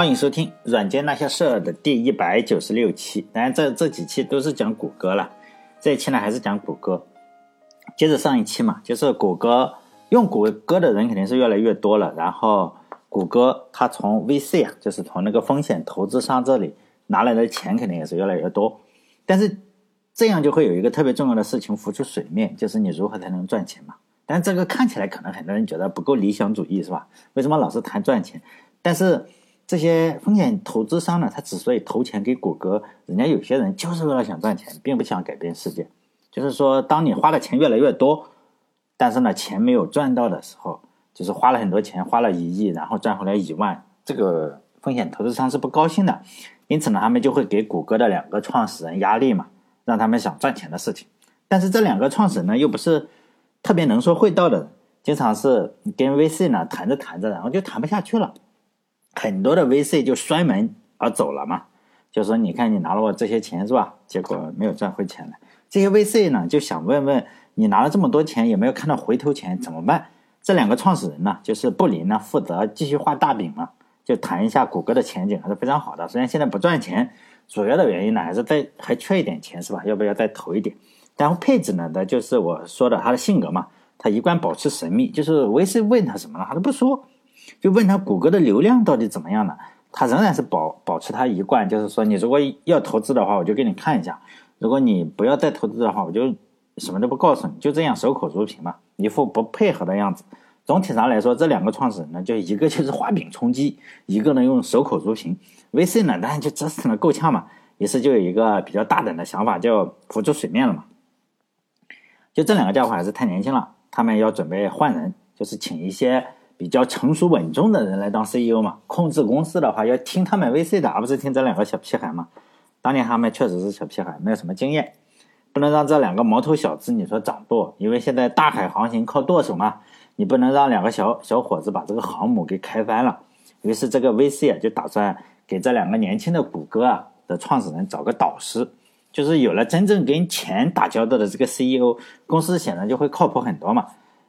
欢迎收听《软件那些事儿》的第一百九十六期。当然，这这几期都是讲谷歌了，这一期呢还是讲谷歌。接着上一期嘛，就是谷歌用谷歌的人肯定是越来越多了，然后谷歌它从 VC 啊，就是从那个风险投资商这里拿来的钱肯定也是越来越多。但是这样就会有一个特别重要的事情浮出水面，就是你如何才能赚钱嘛？但这个看起来可能很多人觉得不够理想主义，是吧？为什么老是谈赚钱？但是这些风险投资商呢，他之所以投钱给谷歌，人家有些人就是为了想赚钱，并不想改变世界。就是说，当你花的钱越来越多，但是呢，钱没有赚到的时候，就是花了很多钱，花了一亿，然后赚回来一万，这个风险投资商是不高兴的。因此呢，他们就会给谷歌的两个创始人压力嘛，让他们想赚钱的事情。但是这两个创始人呢，又不是特别能说会道的人，经常是跟 VC 呢谈着谈着，然后就谈不下去了。很多的 VC 就摔门而走了嘛，就说你看你拿了我这些钱是吧？结果没有赚回钱来。这些 VC 呢就想问问你拿了这么多钱有没有看到回头钱怎么办？这两个创始人呢，就是布林呢负责继续画大饼嘛，就谈一下谷歌的前景还是非常好的。虽然现在不赚钱，主要的原因呢还是在还缺一点钱是吧？要不要再投一点？然后配置呢，那就是我说的他的性格嘛，他一贯保持神秘，就是 VC 问他什么了他都不说。就问他谷歌的流量到底怎么样呢？他仍然是保保持他一贯，就是说你如果要投资的话，我就给你看一下；如果你不要再投资的话，我就什么都不告诉你，就这样守口如瓶嘛，一副不配合的样子。总体上来说，这两个创始人呢，就一个就是画饼充饥，一个呢用守口如瓶。VC 呢，当然就折腾的够呛嘛，于是就有一个比较大胆的想法，就浮出水面了嘛。就这两个家伙还是太年轻了，他们要准备换人，就是请一些。比较成熟稳重的人来当 CEO 嘛，控制公司的话要听他们 VC 的，而不是听这两个小屁孩嘛。当年他们确实是小屁孩，没有什么经验，不能让这两个毛头小子你说掌舵，因为现在大海航行靠舵手嘛，你不能让两个小小伙子把这个航母给开翻了。于是这个 VC 啊就打算给这两个年轻的谷歌啊的创始人找个导师，就是有了真正跟钱打交道的这个 CEO，公司显然就会靠谱很多嘛。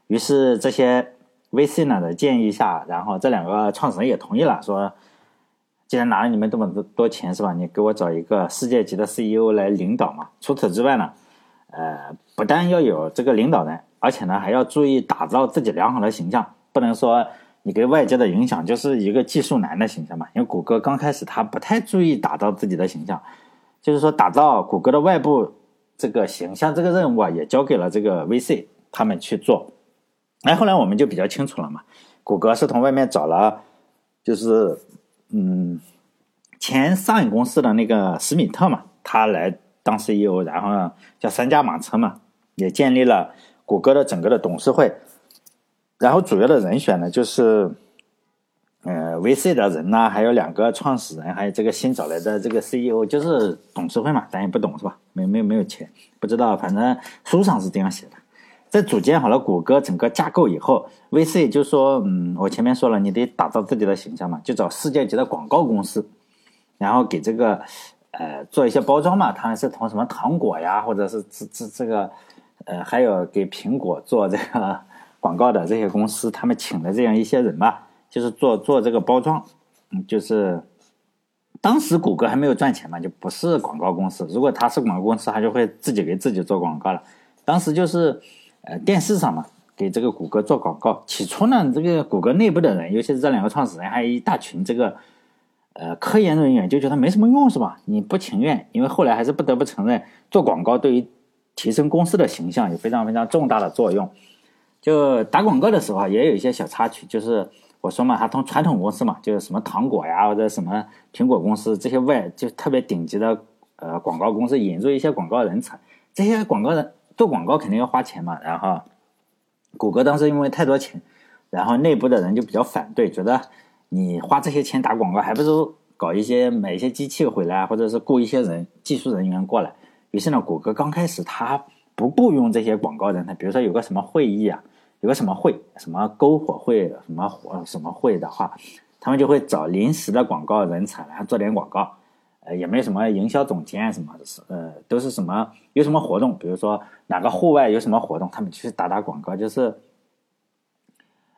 于是这些。VC 呢的建议下，然后这两个创始人也同意了，说既然拿了你们这么多多钱是吧？你给我找一个世界级的 CEO 来领导嘛。除此之外呢，呃，不但要有这个领导人，而且呢还要注意打造自己良好的形象，不能说你给外界的影响就是一个技术男的形象嘛。因为谷歌刚开始他不太注意打造自己的形象，就是说打造谷歌的外部这个形象这个任务啊，也交给了这个 VC 他们去做。哎，后来我们就比较清楚了嘛。谷歌是从外面找了，就是嗯，前上影公司的那个史密特嘛，他来当 CEO，然后叫三驾马车嘛，也建立了谷歌的整个的董事会。然后主要的人选呢，就是呃 VC 的人呐，还有两个创始人，还有这个新找来的这个 CEO，就是董事会嘛，咱也不懂是吧？没没没有钱，不知道，反正书上是这样写的。在组建好了谷歌整个架构以后，VC 就说：“嗯，我前面说了，你得打造自己的形象嘛，就找世界级的广告公司，然后给这个呃做一些包装嘛。他们是从什么糖果呀，或者是这这这个呃，还有给苹果做这个广告的这些公司，他们请的这样一些人吧，就是做做这个包装。嗯，就是当时谷歌还没有赚钱嘛，就不是广告公司。如果他是广告公司，他就会自己给自己做广告了。当时就是。呃，电视上嘛，给这个谷歌做广告。起初呢，这个谷歌内部的人，尤其是这两个创始人，还有一大群这个呃科研人员，就觉得没什么用，是吧？你不情愿，因为后来还是不得不承认，做广告对于提升公司的形象有非常非常重大的作用。就打广告的时候啊，也有一些小插曲，就是我说嘛，他从传统公司嘛，就是什么糖果呀，或者什么苹果公司这些外就特别顶级的呃广告公司引入一些广告人才，这些广告人。做广告肯定要花钱嘛，然后谷歌当时因为太多钱，然后内部的人就比较反对，觉得你花这些钱打广告，还不如搞一些买一些机器回来，或者是雇一些人技术人员过来。于是呢，谷歌刚开始他不雇佣这些广告人，他比如说有个什么会议啊，有个什么会，什么篝火会，什么火什么会的话，他们就会找临时的广告人才来做点广告。也没什么营销总监什么的，是呃，都是什么有什么活动，比如说哪个户外有什么活动，他们去打打广告，就是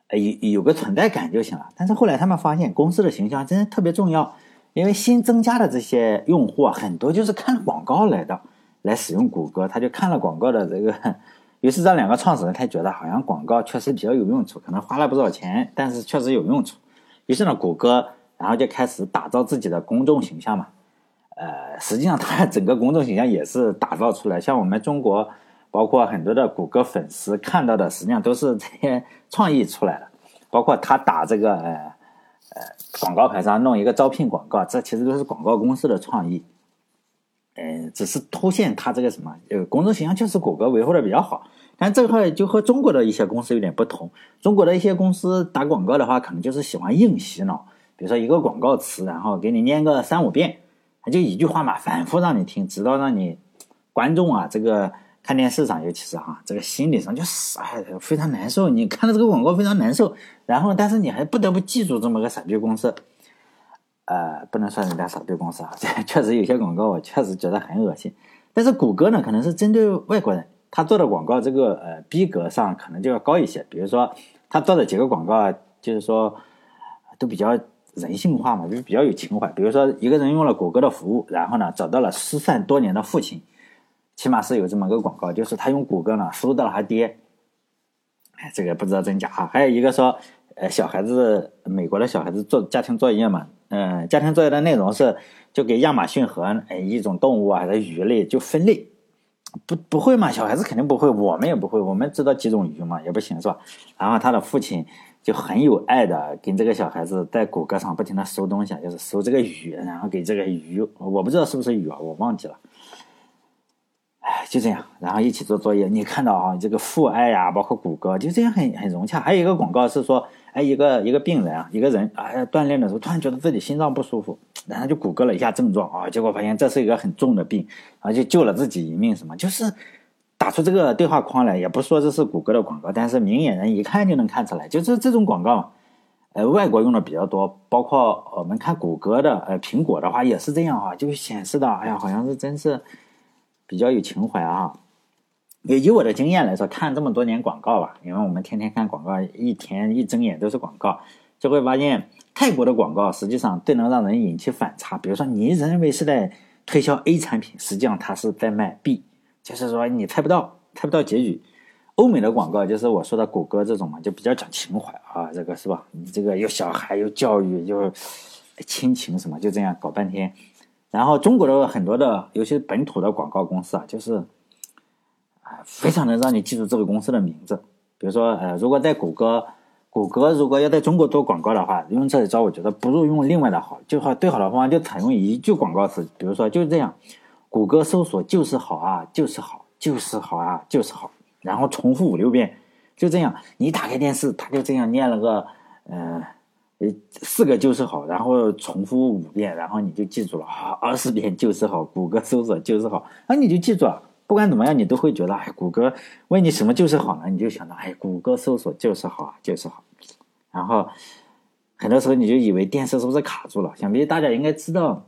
呃有有个存在感就行了。但是后来他们发现，公司的形象真的特别重要，因为新增加的这些用户啊，很多就是看广告来的，来使用谷歌，他就看了广告的这个。于是这两个创始人他觉得好像广告确实比较有用处，可能花了不少钱，但是确实有用处。于是呢，谷歌然后就开始打造自己的公众形象嘛。呃，实际上它整个公众形象也是打造出来，像我们中国，包括很多的谷歌粉丝看到的，实际上都是这些创意出来的。包括他打这个呃呃广告牌上弄一个招聘广告，这其实都是广告公司的创意。呃，只是凸显它这个什么，呃，公众形象就是谷歌维护的比较好。但这块就和中国的一些公司有点不同。中国的一些公司打广告的话，可能就是喜欢硬洗脑，比如说一个广告词，然后给你念个三五遍，就一句话嘛，反复让你听，直到让你观众啊，这个看电视上，尤其是哈，这个心理上就是哎非常难受。你看到这个广告非常难受，然后但是你还不得不记住这么个傻逼公司。呃，不能说人家傻逼公司啊，这 确实有些广告我确实觉得很恶心。但是谷歌呢，可能是针对外国人，他做的广告这个呃逼格上可能就要高一些。比如说他做的几个广告，就是说都比较人性化嘛，就是比较有情怀。比如说一个人用了谷歌的服务，然后呢找到了失散多年的父亲，起码是有这么个广告，就是他用谷歌呢搜到了他爹。哎，这个不知道真假啊。还有一个说，呃，小孩子美国的小孩子做家庭作业嘛。嗯，家庭作业的内容是就给亚马逊河哎一种动物啊，还是鱼类就分类，不不会嘛？小孩子肯定不会，我们也不会，我们知道几种鱼嘛，也不行是吧？然后他的父亲就很有爱的跟这个小孩子在谷歌上不停的搜东西，就是搜这个鱼，然后给这个鱼，我不知道是不是鱼啊，我忘记了。哎，就这样，然后一起做作业。你看到啊，这个父爱呀，包括谷歌，就这样很很融洽。还有一个广告是说。哎，一个一个病人啊，一个人哎，锻炼的时候突然觉得自己心脏不舒服，然后就谷歌了一下症状啊，结果发现这是一个很重的病，然后就救了自己一命。什么？就是打出这个对话框来，也不说这是谷歌的广告，但是明眼人一看就能看出来，就是这种广告，呃，外国用的比较多，包括我们看谷歌的，呃，苹果的话也是这样啊，就显示的，哎呀，好像是真是比较有情怀啊。以我的经验来说，看这么多年广告吧，因为我们天天看广告，一天一睁眼都是广告，就会发现泰国的广告实际上最能让人引起反差。比如说，你认为是在推销 A 产品，实际上它是在卖 B，就是说你猜不到，猜不到结局。欧美的广告就是我说的谷歌这种嘛，就比较讲情怀啊，这个是吧？你这个有小孩，有教育，有亲情什么，就这样搞半天。然后中国的很多的，尤其是本土的广告公司啊，就是啊。非常能让你记住这个公司的名字。比如说，呃，如果在谷歌，谷歌如果要在中国做广告的话，用这一招，我觉得不如用另外的好。就好最好的方法就采用一句广告词，比如说就是这样：谷歌搜索就是好啊，就是好，就是好啊，就是好。然后重复五六遍，就这样。你打开电视，他就这样念了个，呃，四个就是好，然后重复五遍，然后你就记住了啊，二十遍就是好，谷歌搜索就是好，那你就记住了。不管怎么样，你都会觉得，哎，谷歌问你什么就是好呢？你就想到，哎，谷歌搜索就是好啊，就是好。然后很多时候你就以为电视是不是卡住了？想必大家应该知道，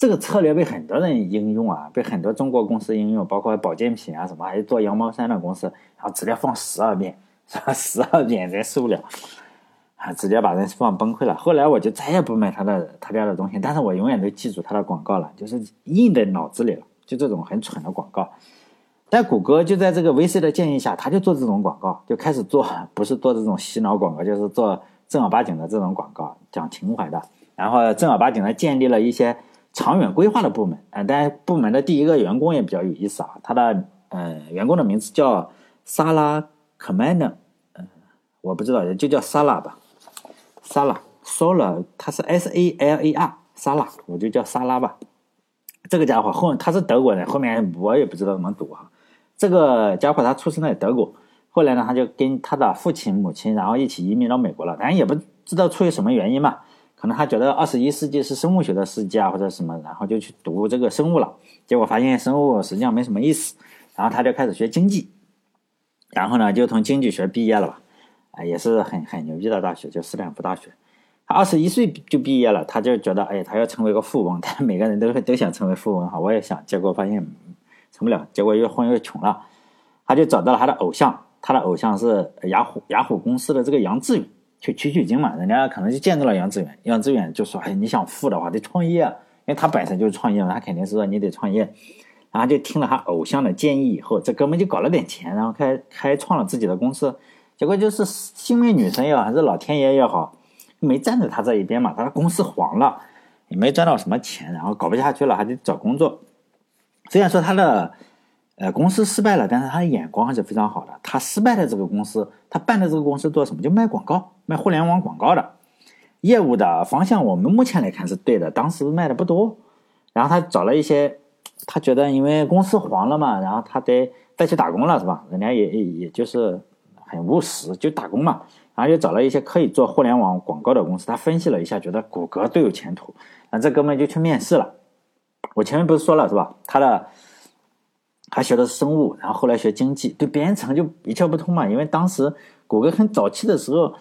这个策略被很多人应用啊，被很多中国公司应用，包括保健品啊什么，还有做羊毛衫的公司，然后直接放十二遍，是吧？十二遍人受不了，啊，直接把人放崩溃了。后来我就再也不买他的他家的东西，但是我永远都记住他的广告了，就是印在脑子里了。就这种很蠢的广告，但谷歌就在这个 VC 的建议下，他就做这种广告，就开始做，不是做这种洗脑广告，就是做正儿八经的这种广告，讲情怀的。然后正儿八经的建立了一些长远规划的部门。嗯，但部门的第一个员工也比较有意思啊，他的呃员工的名字叫萨拉克曼纳，嗯，我不知道，就叫萨拉吧，萨拉 Solar，他是 S A L A R，萨拉，我就叫萨拉吧。这个家伙后他是德国人，后面我也不知道怎么读啊。这个家伙他出生在德国，后来呢他就跟他的父亲母亲然后一起移民到美国了。咱也不知道出于什么原因嘛，可能他觉得二十一世纪是生物学的世纪啊或者什么，然后就去读这个生物了。结果发现生物实际上没什么意思，然后他就开始学经济，然后呢就从经济学毕业了吧，啊也是很很牛逼的大学，就斯坦福大学。他二十一岁就毕业了，他就觉得，哎，他要成为一个富翁。但每个人都会都想成为富翁哈，我也想，结果发现成不了，结果越混越穷了。他就找到了他的偶像，他的偶像是雅虎雅虎公司的这个杨致远去取取经嘛，人家可能就见到了杨致远，杨致远就说：“哎，你想富的话得创业，因为他本身就是创业嘛，他肯定是说你得创业。”然后就听了他偶像的建议以后，这哥们就搞了点钱，然后开开创了自己的公司。结果就是幸运女神也好，还是老天爷也好，没站在他这一边嘛，他的公司黄了，也没赚到什么钱，然后搞不下去了，还得找工作。虽然说他的呃公司失败了，但是他的眼光还是非常好的。他失败的这个公司，他办的这个公司做什么？就卖广告，卖互联网广告的业务的方向，我们目前来看是对的。当时卖的不多，然后他找了一些。他觉得因为公司黄了嘛，然后他得再去打工了，是吧？人家也也就是很务实，就打工嘛。然后又找了一些可以做互联网广告的公司。他分析了一下，觉得谷歌最有前途。那这哥们就去面试了。我前面不是说了是吧？他的他学的是生物，然后后来学经济，对编程就一窍不通嘛。因为当时谷歌很早期的时候。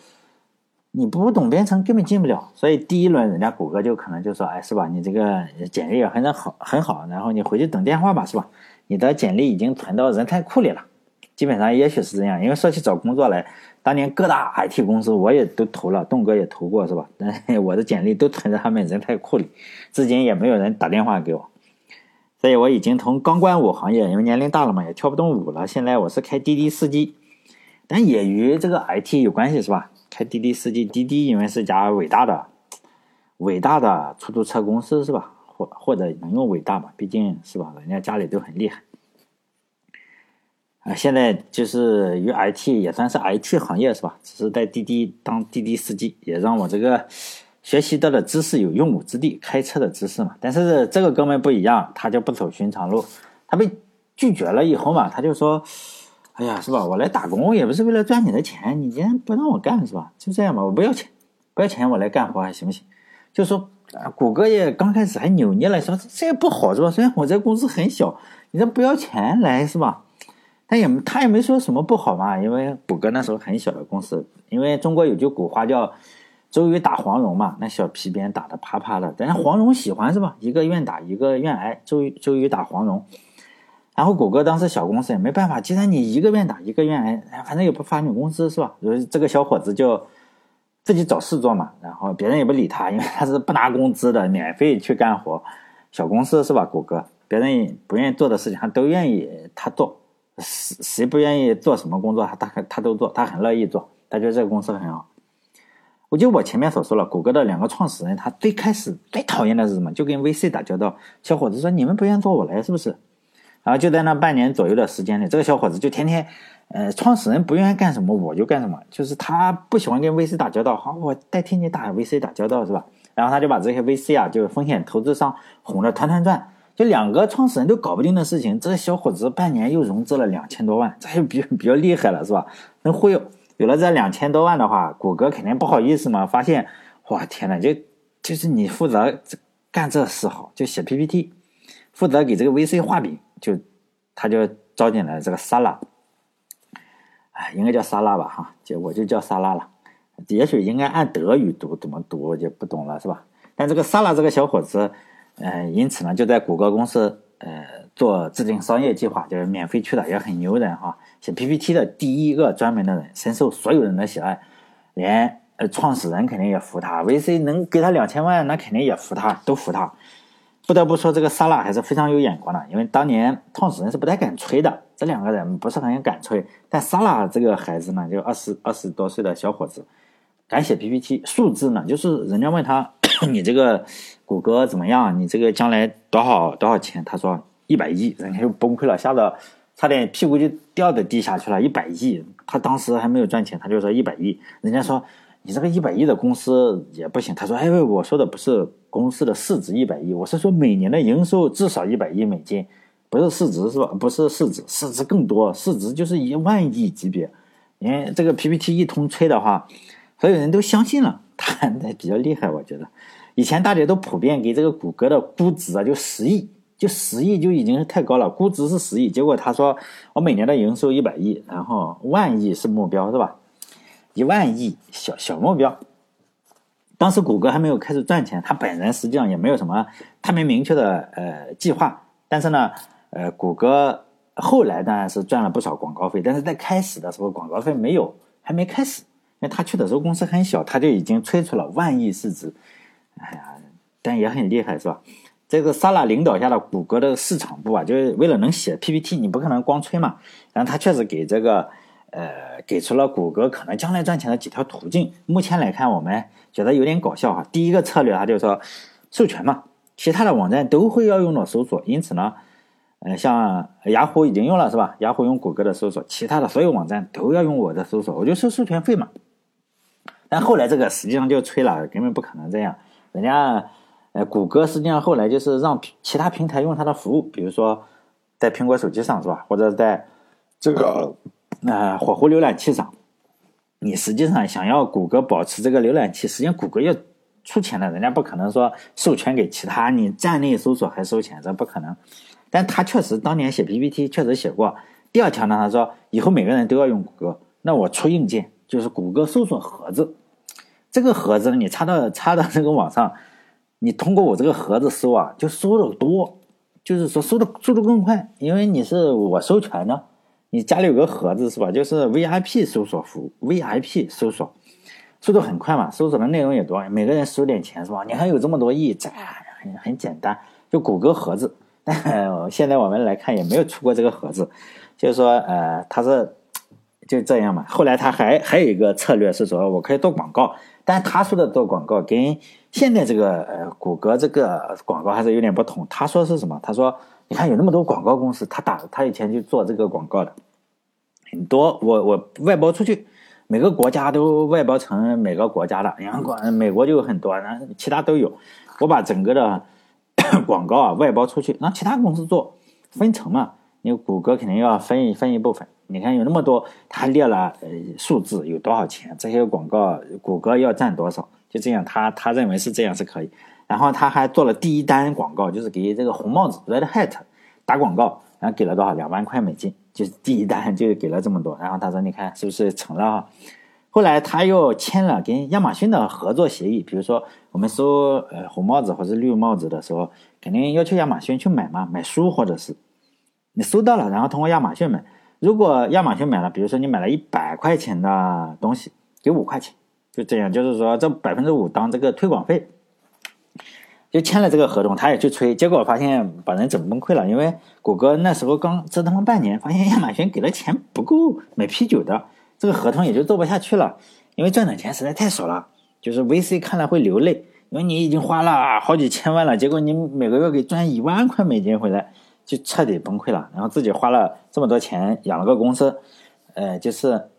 你不懂编程根本进不了，所以第一轮人家谷歌就可能就说，哎，是吧？你这个简历也很好很好，然后你回去等电话吧，是吧？你的简历已经存到人才库里了，基本上也许是这样。因为说起找工作来，当年各大 IT 公司我也都投了，栋哥也投过，是吧？但我的简历都存在他们人才库里，至今也没有人打电话给我。所以我已经从钢管舞行业，因为年龄大了嘛，也跳不动舞了。现在我是开滴滴司机，但也与这个 IT 有关系，是吧？开滴滴司机，滴滴因为是家伟大的、伟大的出租车公司是吧？或或者能用伟大吧？毕竟是吧，人家家里都很厉害。啊，现在就是与 IT 也算是 IT 行业是吧？只是在滴滴当滴滴司机，也让我这个学习到的知识有用武之地，开车的知识嘛。但是这个哥们不一样，他就不走寻常路，他被拒绝了以后嘛，他就说。哎呀，是吧？我来打工也不是为了赚你的钱，你竟然不让我干，是吧？就这样吧，我不要钱，不要钱，我来干活还行不行？就说谷歌也刚开始还扭捏了，说这也不好，是吧？虽然我这公司很小，你这不要钱来，是吧？他也他也没说什么不好嘛，因为谷歌那时候很小的公司，因为中国有句古话叫“周瑜打黄蓉”嘛，那小皮鞭打得啪啪的，但是黄蓉喜欢是吧？一个愿打，一个愿挨，周瑜周瑜打黄蓉。然后谷歌当时小公司也没办法，既然你一个愿打一个愿挨，反正也不发你工资是吧？这个小伙子就自己找事做嘛，然后别人也不理他，因为他是不拿工资的，免费去干活。小公司是吧？谷歌别人不愿意做的事情，他都愿意他做。谁谁不愿意做什么工作，他他他都做，他很乐意做。他觉得这个公司很好。我就我前面所说了，谷歌的两个创始人，他最开始最讨厌的是什么？就跟 VC 打交道。小伙子说：“你们不愿意做，我来是不是？”然后就在那半年左右的时间里，这个小伙子就天天，呃，创始人不愿意干什么，我就干什么。就是他不喜欢跟 VC 打交道，好，我代替你打 VC 打交道是吧？然后他就把这些 VC 啊，就是风险投资商哄得团团转。就两个创始人都搞不定的事情，这个小伙子半年又融资了两千多万，这就比比较厉害了是吧？能忽悠。有了这两千多万的话，谷歌肯定不好意思嘛，发现，哇天呐，就就是你负责干这事好，就写 PPT，负责给这个 VC 画饼。就他就招进来这个萨拉，哎，应该叫萨拉吧哈，就我就叫萨拉了。也许应该按德语读，怎么读我就不懂了，是吧？但这个萨拉这个小伙子，呃，因此呢，就在谷歌公司呃做制定商业计划，就是免费去的，也很牛人哈。写 PPT 的第一个专门的人，深受所有人的喜爱，连呃创始人肯定也服他，VC 能给他两千万，那肯定也服他，都服他。不得不说，这个萨拉还是非常有眼光的，因为当年创始人是不太敢吹的，这两个人不是很敢吹。但萨拉这个孩子呢，就二十二十多岁的小伙子，敢写 PPT，数字呢，就是人家问他 你这个谷歌怎么样，你这个将来多少多少钱？他说一百亿，人家就崩溃了，吓得差点屁股就掉到地下去了。一百亿，他当时还没有赚钱，他就说一百亿，人家说。你这个一百亿的公司也不行。他说：“哎，我说的不是公司的市值一百亿，我是说每年的营收至少一百亿美金，不是市值是吧？不是市值，市值更多，市值就是一万亿级别。因为这个 PPT 一通吹的话，所有人都相信了，他比较厉害。我觉得以前大家都普遍给这个谷歌的估值啊，就十亿，就十亿就已经是太高了，估值是十亿。结果他说我每年的营收一百亿，然后万亿是目标，是吧？”一万亿小小目标，当时谷歌还没有开始赚钱，他本人实际上也没有什么特别明确的呃计划。但是呢，呃，谷歌后来当然是赚了不少广告费，但是在开始的时候广告费没有，还没开始，因为他去的时候公司很小，他就已经吹出了万亿市值，哎呀，但也很厉害，是吧？这个萨拉领导下的谷歌的市场部啊，就是为了能写 PPT，你不可能光吹嘛，然后他确实给这个呃给出了谷歌可能将来赚钱的几条途径。目前来看，我们觉得有点搞笑哈。第一个策略，他就说授权嘛，其他的网站都会要用到搜索，因此呢。呃，像雅虎已经用了是吧？雅虎用谷歌的搜索，其他的所有网站都要用我的搜索，我就收授权费嘛。但后来这个实际上就吹了，根本不可能这样。人家呃，谷歌实际上后来就是让其他平台用它的服务，比如说在苹果手机上是吧？或者在这个呃火狐浏览器上，你实际上想要谷歌保持这个浏览器，实际上谷歌要出钱的，人家不可能说授权给其他，你站内搜索还收钱，这不可能。但他确实当年写 PPT 确实写过。第二条呢，他说以后每个人都要用谷歌，那我出硬件就是谷歌搜索盒子。这个盒子呢，你插到 插到这个网上，你通过我这个盒子搜啊，就搜的多，就是说搜的速度更快，因为你是我授权的，你家里有个盒子是吧？就是 VIP 搜索服务，VIP 搜索速度很快嘛，搜索的内容也多，每个人收点钱是吧？你还有这么多亿，这很很简单，就谷歌盒子。但 现在我们来看也没有出过这个盒子，就是说，呃，他是就这样嘛。后来他还还有一个策略是说，我可以做广告，但他说的做广告跟现在这个呃谷歌这个广告还是有点不同。他说是什么？他说，你看有那么多广告公司，他打他以前就做这个广告的很多，我我外包出去，每个国家都外包成每个国家的，然后国美国就有很多，然后其他都有，我把整个的。广告啊，外包出去，让其他公司做分成嘛？因为谷歌肯定要分一分一部分。你看有那么多，他列了呃数字有多少钱，这些广告谷歌要占多少？就这样，他他认为是这样是可以。然后他还做了第一单广告，就是给这个红帽子 Red Hat 打广告，然后给了多少两万块美金，就是第一单就给了这么多。然后他说，你看是不是成了？后来他又签了跟亚马逊的合作协议，比如说我们搜呃红帽子或者绿帽子的时候，肯定要求亚马逊去买嘛，买书或者是你搜到了，然后通过亚马逊买。如果亚马逊买了，比如说你买了一百块钱的东西，给五块钱，就这样，就是说这百分之五当这个推广费，就签了这个合同，他也去催，结果发现把人整崩溃了，因为谷歌那时候刚折腾了半年，发现亚马逊给的钱不够买啤酒的。这个合同也就做不下去了，因为赚的钱实在太少了。就是 VC 看了会流泪，因为你已经花了好几千万了，结果你每个月给赚一万块美金回来，就彻底崩溃了。然后自己花了这么多钱养了个公司，呃，就是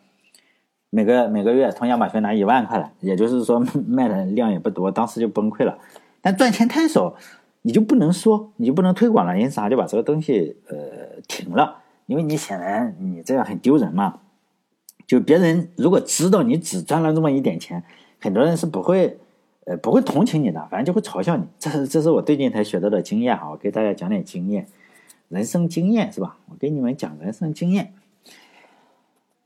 每个每个月从亚马逊拿一万块来，也就是说卖的量也不多，当时就崩溃了。但赚钱太少，你就不能说，你就不能推广了，因此他就把这个东西呃停了，因为你显然你这样很丢人嘛。就别人如果知道你只赚了这么一点钱，很多人是不会，呃，不会同情你的，反正就会嘲笑你。这是这是我最近才学到的经验哈，我给大家讲点经验，人生经验是吧？我给你们讲人生经验。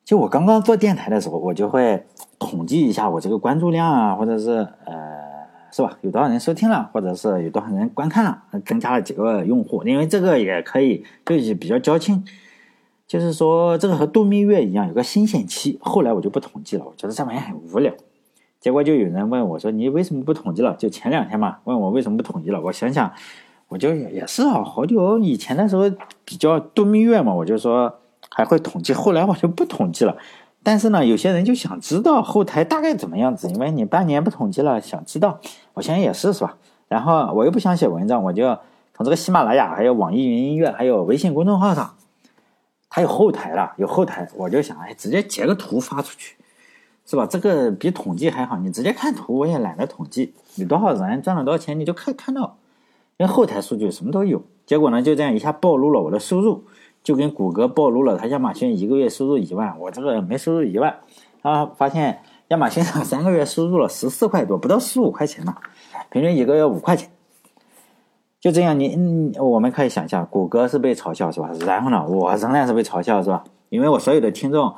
就我刚刚做电台的时候，我就会统计一下我这个关注量啊，或者是呃，是吧？有多少人收听了，或者是有多少人观看了，增加了几个用户，因为这个也可以就是比较交情。就是说，这个和度蜜月一样，有个新鲜期。后来我就不统计了，我觉得这玩意很无聊。结果就有人问我说：“你为什么不统计了？”就前两天嘛，问我为什么不统计了。我想想，我就也是啊，好久以前的时候比较度蜜月嘛，我就说还会统计。后来我就不统计了。但是呢，有些人就想知道后台大概怎么样子，因为你半年不统计了，想知道。我想也是，是吧？然后我又不想写文章，我就从这个喜马拉雅、还有网易云音乐、还有微信公众号上。还有后台了，有后台，我就想，哎，直接截个图发出去，是吧？这个比统计还好，你直接看图，我也懒得统计，你多少人赚了多少钱，你就可以看到，因为后台数据什么都有。结果呢，就这样一下暴露了我的收入，就跟谷歌暴露了，他亚马逊一个月收入一万，我这个没收入一万，啊发现亚马逊上 三个月收入了十四块多，不到十五块钱嘛，平均一个月五块钱。就这样，你我们可以想象，谷歌是被嘲笑是吧？然后呢，我仍然是被嘲笑是吧？因为我所有的听众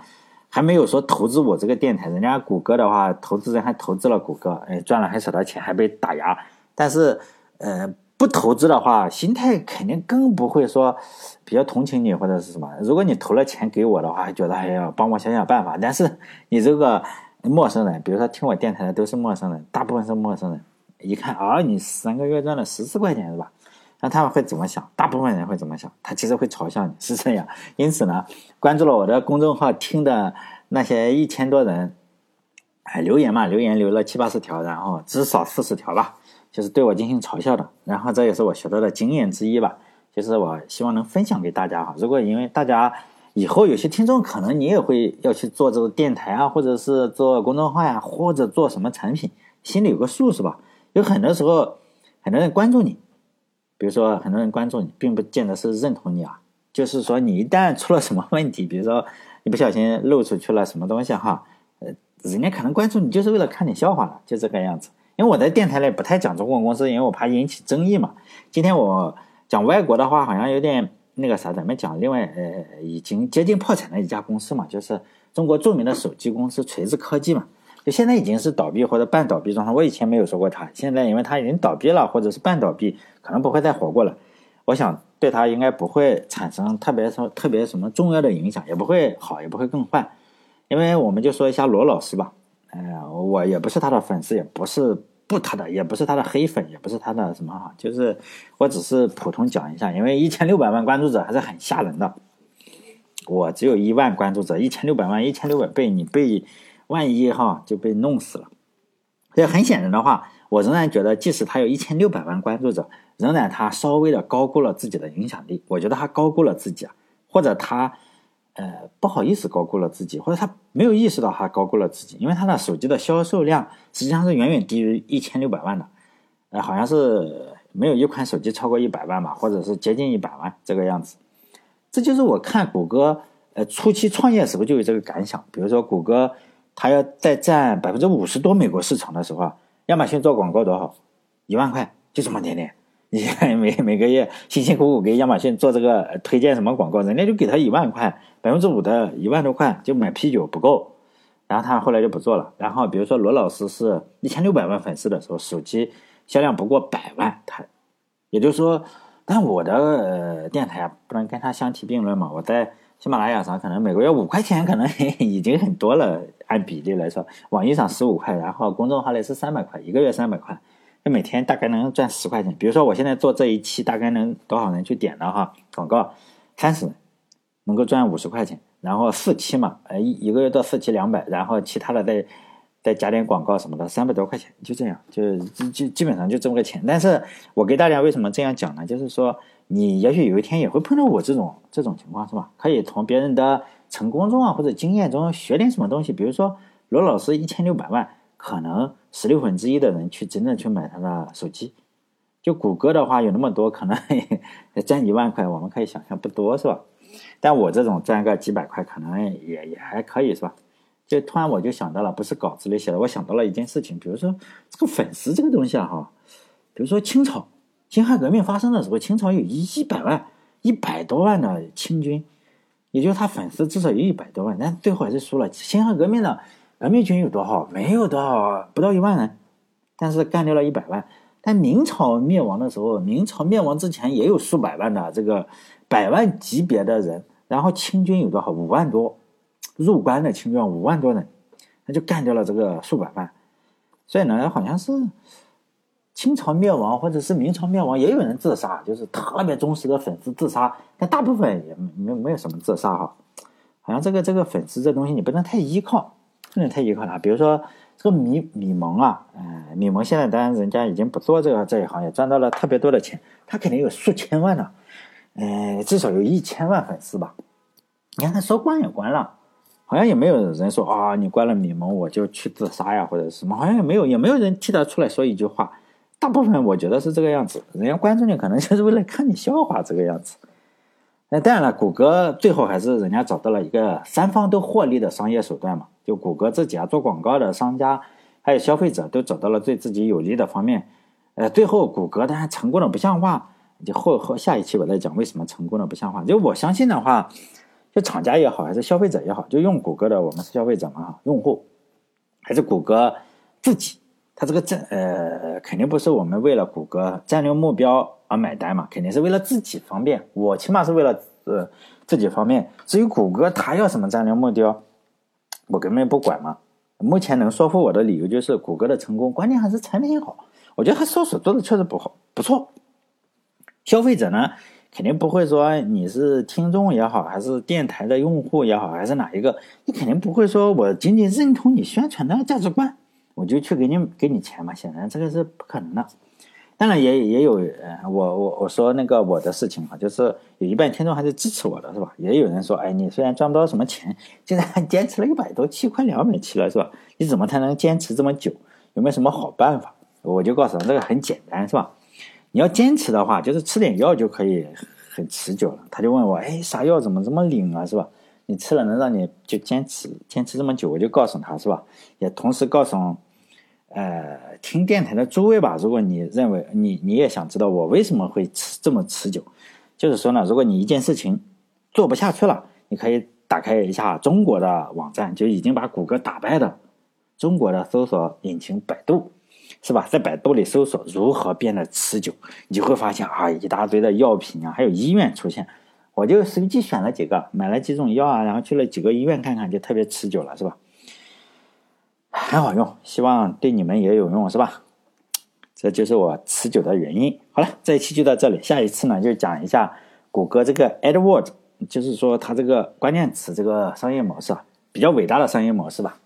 还没有说投资我这个电台，人家谷歌的话，投资人还投资了谷歌，哎，赚了很少的钱，还被打压。但是，呃，不投资的话，心态肯定更不会说比较同情你或者是什么。如果你投了钱给我的话，觉得哎呀，帮我想想办法。但是你这个陌生人，比如说听我电台的都是陌生人，大部分是陌生人，一看啊，你三个月赚了十四块钱是吧？那他们会怎么想？大部分人会怎么想？他其实会嘲笑你，是这样。因此呢，关注了我的公众号听的那些一千多人，哎，留言嘛，留言留了七八十条，然后至少四十条吧。就是对我进行嘲笑的，然后这也是我学到的经验之一吧。就是我希望能分享给大家哈。如果因为大家以后有些听众可能你也会要去做这个电台啊，或者是做公众号呀，或者做什么产品，心里有个数是吧？有很多时候很多人关注你，比如说很多人关注你，并不见得是认同你啊。就是说你一旦出了什么问题，比如说你不小心漏出去了什么东西哈，呃，人家可能关注你就是为了看你笑话了，就这个样子。因为我在电台里不太讲中国公司，因为我怕引起争议嘛。今天我讲外国的话，好像有点那个啥，咱们讲另外呃已经接近破产的一家公司嘛，就是中国著名的手机公司锤子科技嘛，就现在已经是倒闭或者半倒闭状态。我以前没有说过它，现在因为它已经倒闭了或者是半倒闭，可能不会再活过了。我想对它应该不会产生特别什么特别什么重要的影响，也不会好，也不会更坏。因为我们就说一下罗老师吧，哎，我也不是他的粉丝，也不是。不他的也不是他的黑粉，也不是他的什么哈，就是我只是普通讲一下，因为一千六百万关注者还是很吓人的。我只有一万关注者，一千六百万，一千六百倍，你被万一哈就被弄死了。所以很显然的话，我仍然觉得，即使他有一千六百万关注者，仍然他稍微的高估了自己的影响力。我觉得他高估了自己啊，或者他。呃，不好意思，高估了自己，或者他没有意识到他高估了自己，因为他的手机的销售量实际上是远远低于一千六百万的，呃，好像是没有一款手机超过一百万吧，或者是接近一百万这个样子。这就是我看谷歌呃初期创业时候就有这个感想，比如说谷歌它要再占百分之五十多美国市场的时候，亚马逊做广告多少？一万块，就这么点点。你看每每个月辛辛苦苦给亚马逊做这个推荐什么广告，人家就给他一万块，百分之五的一万多块就买啤酒不够，然后他后来就不做了。然后比如说罗老师是一千六百万粉丝的时候，手机销量不过百万，他也就是说，但我的呃电台不能跟他相提并论嘛。我在喜马拉雅上可能每个月五块钱可能已经很多了，按比例来说，网易上十五块，然后公众号里是三百块，一个月三百块。那每天大概能赚十块钱，比如说我现在做这一期，大概能多少人去点的哈？广告三十人，能够赚五十块钱。然后四期嘛，呃一一个月做四期两百，然后其他的再再加点广告什么的，三百多块钱，就这样，就基基本上就这么个钱。但是我给大家为什么这样讲呢？就是说你也许有一天也会碰到我这种这种情况，是吧？可以从别人的成功中啊或者经验中学点什么东西。比如说罗老师一千六百万，可能。十六分之一的人去真正去买他的手机，就谷歌的话有那么多，可能赚一万块，我们可以想象不多是吧？但我这种赚个几百块，可能也也还可以是吧？就突然我就想到了，不是稿子里写的，我想到了一件事情，比如说这个粉丝这个东西啊哈，比如说清朝辛亥革命发生的时候，清朝有一一百万、一百多万的清军，也就是他粉丝至少有一百多万，但最后还是输了。辛亥革命的。革命军有多少？没有多少，不到一万人，但是干掉了一百万。但明朝灭亡的时候，明朝灭亡之前也有数百万的这个百万级别的人。然后清军有多少？五万多，入关的清军五万多人，那就干掉了这个数百万。所以呢，好像是清朝灭亡或者是明朝灭亡，也有人自杀，就是特别忠实的粉丝自杀。但大部分也没没有什么自杀哈。好像这个这个粉丝这东西，你不能太依靠。不能太依靠他，比如说这个米米蒙啊，嗯，米蒙现在当然人家已经不做这个这一行业，赚到了特别多的钱，他肯定有数千万的，呃，至少有一千万粉丝吧。你看他说关也关了，好像也没有人说啊，你关了米蒙我就去自杀呀或者什么，好像也没有，也没有人替他出来说一句话。大部分我觉得是这个样子，人家关注你可能就是为了看你笑话这个样子。那当然了，谷歌最后还是人家找到了一个三方都获利的商业手段嘛。就谷歌自己啊，做广告的商家，还有消费者都找到了对自己有利的方面。呃，最后谷歌当然成功的不像话。就后后下一期我再讲为什么成功的不像话。就我相信的话，就厂家也好，还是消费者也好，就用谷歌的我们是消费者嘛哈，用户还是谷歌自己，它这个战呃，肯定不是我们为了谷歌战略目标而买单嘛，肯定是为了自己方便。我起码是为了呃自己方便。至于谷歌它要什么战略目标，我根本不管嘛。目前能说服我的理由就是谷歌的成功，关键还是产品好。我觉得它搜索做的确实不好，不错。消费者呢，肯定不会说你是听众也好，还是电台的用户也好，还是哪一个，你肯定不会说我仅仅认同你宣传的价值观。我就去给你给你钱嘛，显然这个是不可能的。当然也也有，呃，我我我说那个我的事情哈，就是有一半听众还是支持我的，是吧？也有人说，哎，你虽然赚不到什么钱，竟然还坚持了一百多期，快两百期了，是吧？你怎么才能坚持这么久？有没有什么好办法？我就告诉他，这个很简单，是吧？你要坚持的话，就是吃点药就可以很持久了。他就问我，哎，啥药怎么这么灵啊，是吧？你吃了能让你就坚持坚持这么久？我就告诉他，是吧？也同时告诉。呃，听电台的诸位吧，如果你认为你你也想知道我为什么会持这么持久，就是说呢，如果你一件事情做不下去了，你可以打开一下中国的网站，就已经把谷歌打败的中国的搜索引擎百度，是吧？在百度里搜索如何变得持久，你就会发现啊，一大堆的药品啊，还有医院出现，我就随机选了几个，买了几种药啊，然后去了几个医院看看，就特别持久了，是吧？很好用，希望对你们也有用，是吧？这就是我持久的原因。好了，这一期就到这里，下一次呢就讲一下谷歌这个 AdWords，就是说它这个关键词这个商业模式啊，比较伟大的商业模式吧。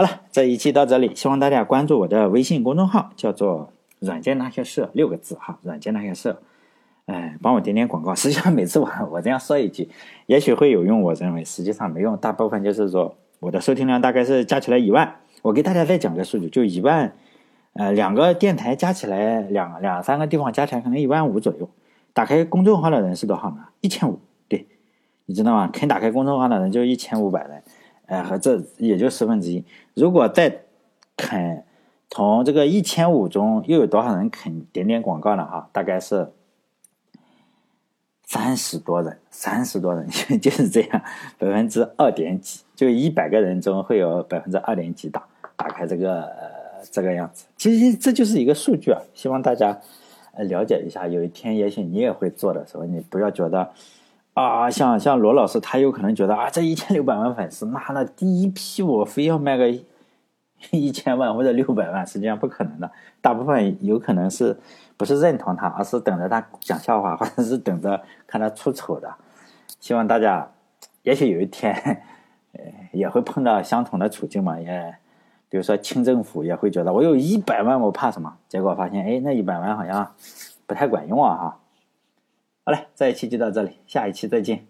好了，这一期到这里，希望大家关注我的微信公众号，叫做“软件那些事”六个字哈，“软件那些事”，哎，帮我点点广告。实际上每次我我这样说一句，也许会有用，我认为实际上没用，大部分就是说我的收听量大概是加起来一万。我给大家再讲个数据，就一万，呃，两个电台加起来，两两三个地方加起来可能一万五左右。打开公众号的人是多少呢？一千五，对，你知道吗？肯打开公众号的人就一千五百人，哎，和这也就十分之一。如果再肯从这个一千五中又有多少人肯点点广告呢？哈，大概是。三十多人，三十多人 就是这样，百分之二点几，就一百个人中会有百分之二点几打打开这个这个样子。其实这就是一个数据啊，希望大家了解一下。有一天也许你也会做的时候，你不要觉得啊，像像罗老师他有可能觉得啊，这一千六百万粉丝，那那第一批我非要卖个一千万或者六百万，实际上不可能的。大部分有可能是。不是认同他，而是等着他讲笑话，或者是等着看他出丑的。希望大家，也许有一天，呃，也会碰到相同的处境嘛。也，比如说清政府也会觉得我有一百万，我怕什么？结果发现，哎，那一百万好像不太管用啊！哈。好了，这一期就到这里，下一期再见。